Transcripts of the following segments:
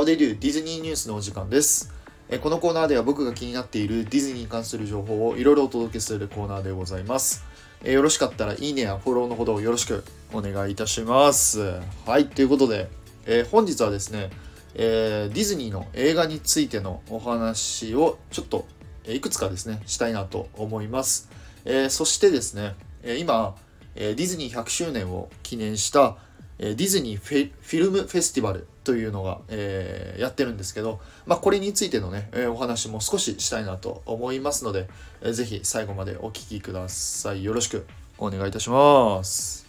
How they do? ディズニーニュースのお時間です。このコーナーでは僕が気になっているディズニーに関する情報をいろいろお届けするコーナーでございます。よろしかったらいいねやフォローのほどよろしくお願いいたします。はい、ということで、えー本日はですね、えーディズニーの映画についてのお話をちょっといくつかですね、したいなと思います。えーそしてですね、今、ディズニー100周年を記念した、えディズニーフィルムフェスティバルというのが、えーやってるんですけど、まあ、これについてのね、えお話も少ししたいなと思いますので、えーぜひ最後までお聞きください。よろしくお願いいたします。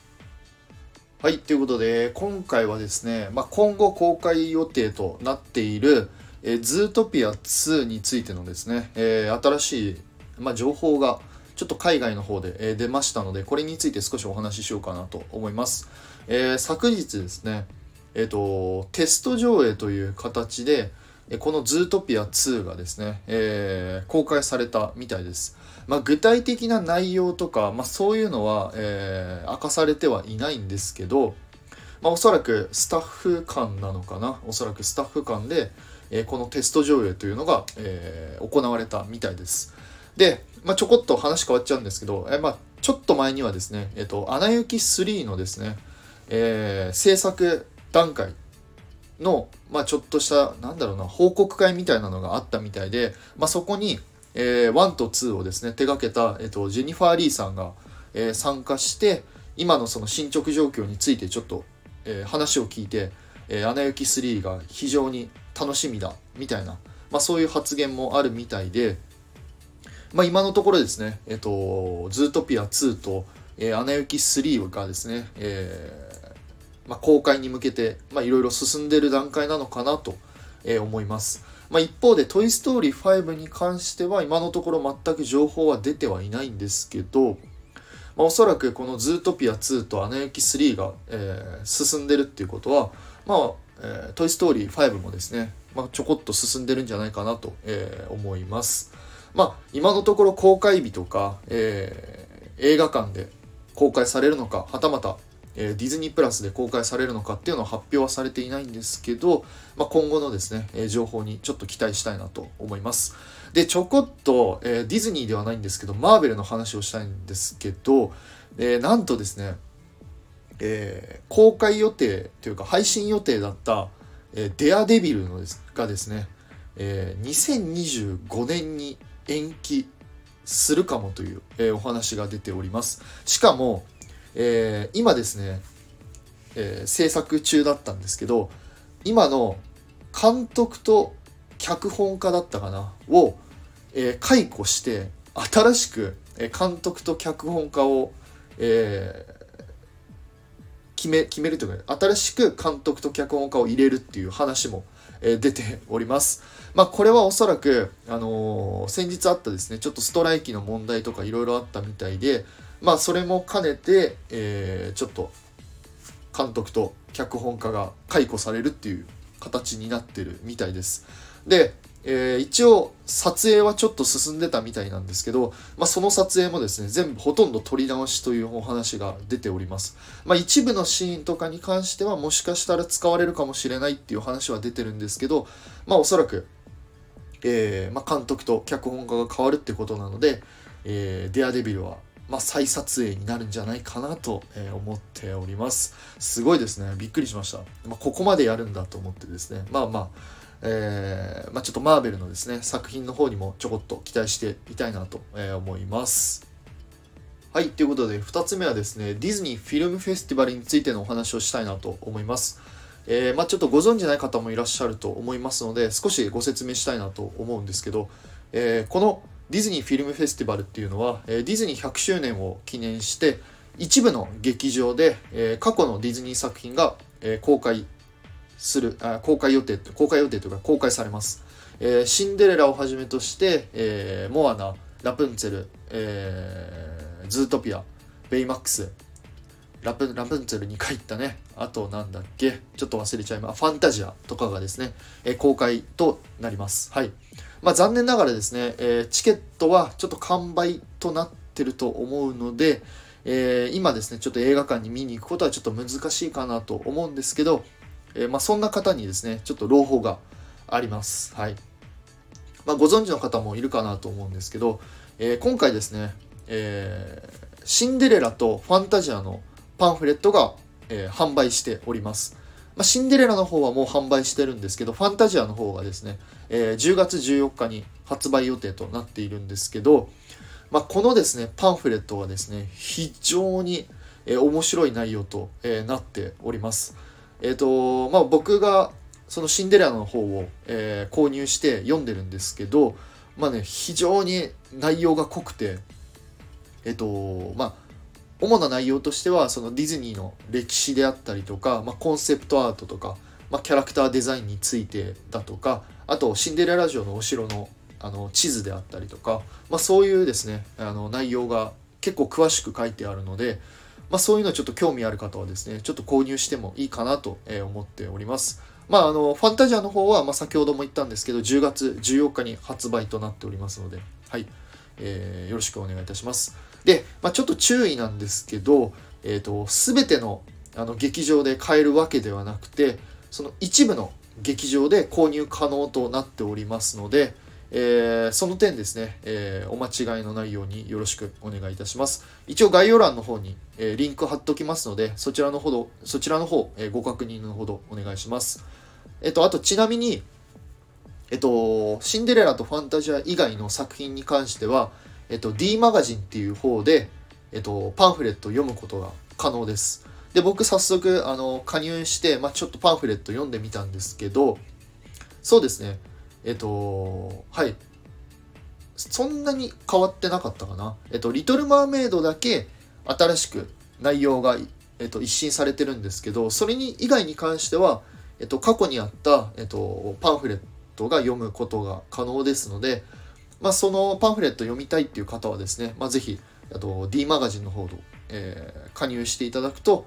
はい、ということで、今回はですね、まあ、今後公開予定となっている、えーズートピア2についてのですね、え新しい、まあ、情報がちょっと海外の方で、え出ましたので、これについて少しお話ししようかなと思います。えー昨日ですね、えっ、と、テスト上映という形で、このズートピア2がですね、えー公開されたみたいです。まあ、具体的な内容とか、まあ、そういうのは、えー明かされてはいないんですけど、まあ、おそらくスタッフ間なのかなおそらくスタッフ間で、えーこのテスト上映というのが、えー行われたみたいです。で、まあ、ちょこっと話変わっちゃうんですけど、えまあ、ちょっと前にはですね、えっ、と、アナ雪3のですね、えー制作段階の、まあ、ちょっとした、なんだろうな、報告会みたいなのがあったみたいで、まあ、そこに、えー1と2をですね、手掛けた、えっ、と、ジェニファー・リーさんが、えー参加して、今のその進捗状況についてちょっと、えー話を聞いて、えーアナ雪3が非常に楽しみだ、みたいな、まあ、そういう発言もあるみたいで、まあ、今のところですね、えっ、と、ズートピア2と、えーアナ雪3がですね、えーまあ、公開に向けて、いろいろ進んでいる段階なのかなと、えー思います。まあ、一方で、トイ・ストーリー5に関しては、今のところ全く情報は出てはいないんですけど、まあ、おそらくこのズートピア2とアナ雪3が、えー進んでるっていうことは、まあ、えートイ・ストーリー5もですね、まあ、ちょこっと進んでるんじゃないかなと、えー思います。まあ、今のところ公開日とか、えー映画館で公開されるのか、はたまた、えーディズニープラスで公開されるのかっていうのは発表はされていないんですけど、まあ、今後のですね、えー情報にちょっと期待したいなと思います。で、ちょこっと、えーディズニーではないんですけど、マーベルの話をしたいんですけど、えーなんとですね、えー公開予定というか配信予定だった、えーデアデビルのですがですね、えー2025年に延期するかもという、えーお話が出ております。しかも、えー今ですね、えー制作中だったんですけど、今の監督と脚本家だったかなを、えー解雇して、新しく監督と脚本家を、えー決め決めるというか新しく監督と脚本家を入れるっていう話も、え出ております。まあこれはおそらく、あのー先日あったですねちょっとストライキの問題とかいろいろあったみたいでまあそれも兼ねて、えーちょっと監督と脚本家が解雇されるっていう形になってるみたいです。で、えー一応撮影はちょっと進んでたみたいなんですけど、まあ、その撮影もですね全部ほとんど撮り直しというお話が出ております。まあ、一部のシーンとかに関してはもしかしたら使われるかもしれないっていう話は出てるんですけど、まあ、おそらく、えーまあ、監督と脚本家が変わるってことなので、えーデアデビルは、まあ、再撮影になるんじゃないかなと、思っております。すごいですね。びっくりしました。ま、ここまでやるんだと思ってですね。まあまあ、えーまあ、ちょっとマーベルのですね、作品の方にもちょこっと期待していたいなと、思います。はい、ということで、2つ目はですね、ディズニーフィルムフェスティバルについてのお話をしたいなと思います。えーまあ、ちょっとご存じない方もいらっしゃると思いますので、少しご説明したいなと思うんですけど、えーこのディズニーフィルムフェスティバルっていうのは、えディズニー100周年を記念して、一部の劇場で、え過去のディズニー作品が、え公開するあ公開予定公開予定というか公開されます、えーシンデレラをはじめとして、えーモアナラプンツェル、えーズートピアベイマックスラプンラプンツェル2回行ったね。あとなんだっけ？ちょっと忘れちゃいますファンタジアとかがですね、え公開となります。はい。まあ残念ながらですね、えチケットはちょっと完売となってると思うので、え今ですねちょっと映画館に見に行くことはちょっと難しいかなと思うんですけど、えー、まあ、そんな方にですねちょっと朗報があります。はい、まあ、ご存知の方もいるかなと思うんですけど、えー、今回ですね、えー、シンデレラとファンタジアのパンフレットが、え販売しております。まあ、シンデレラの方はもう販売してるんですけど、ファンタジアの方がですね、え、10月14日に発売予定となっているんですけど、まあ、このですね、パンフレットはですね、非常に、え、面白い内容と、え、なっております。えっ、と、まあ、僕がそのシンデレラの方を、え購入して読んでるんですけど、まあね、非常に内容が濃くて、えっ、と、まあ、主な内容としてはそのディズニーの歴史であったりとか、まあ、コンセプトアートとか、まあ、キャラクターデザインについてだとかあとシンデレラ城のお城のあの地図であったりとか、まあ、そういうですねあの内容が結構詳しく書いてあるので、まあ、そういうのちょっと興味ある方はですねちょっと購入してもいいかなと思っております。まあ、あのファンタジアの方は、まあ、先ほども言ったんですけど10月14日に発売となっておりますので、はいえー、よろしくお願いいたします。で、まあ、ちょっと注意なんですけど、えーと、全てのあの劇場で買えるわけではなくてその一部の劇場で購入可能となっておりますので、えー、その点ですね、えー、お間違いのないようによろしくお願いいたします。一応概要欄の方に、えー、リンク貼っときますので、そちらのほど、そちらの方、えご確認のほどお願いします。えっと、あとちなみに、えっと、シンデレラとファンタジア以外の作品に関しては、えっと、D マガジンっていう方で、えっと、パンフレットを読むことが可能です。で、僕早速、あの、加入して、まあ、ちょっとパンフレット読んでみたんですけど、そうですね、えっと、はい。そんなに変わってなかったかな。えっと、リトル・マーメイドだけ新しく内容が、えっと、一新されてるんですけど、それに以外に関しては、えっと、過去にあった、えっと、パンフレットが読むことが可能ですので、まあ、そのパンフレット読みたいっていう方はですね、まあ、ぜひあと D マガジンの方と、えー、加入していただくと、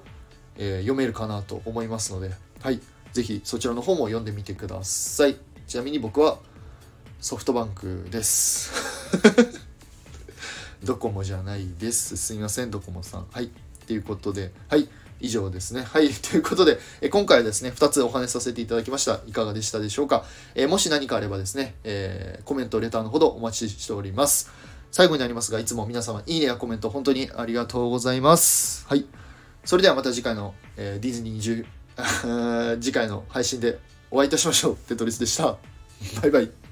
えー、読めるかなと思いますので、はい、ぜひそちらの方も読んでみてください。ちなみに僕はソフトバンクです。ドコモじゃないです。すみません、ドコモさん。はい。ということで、はい。以上ですね。はい。ということで、え今回はですね、2つお話しさせていただきました。いかがでしたでしょうか？えもし何かあればですね、えー、コメント、レターのほどお待ちしております。最後になりますが、いつも皆様、いいねやコメント、本当にありがとうございます。はい。それではまた次回の、えー、ディズニー10 次回の配信でお会いいたしましょう。テトリスでした。バイバイ。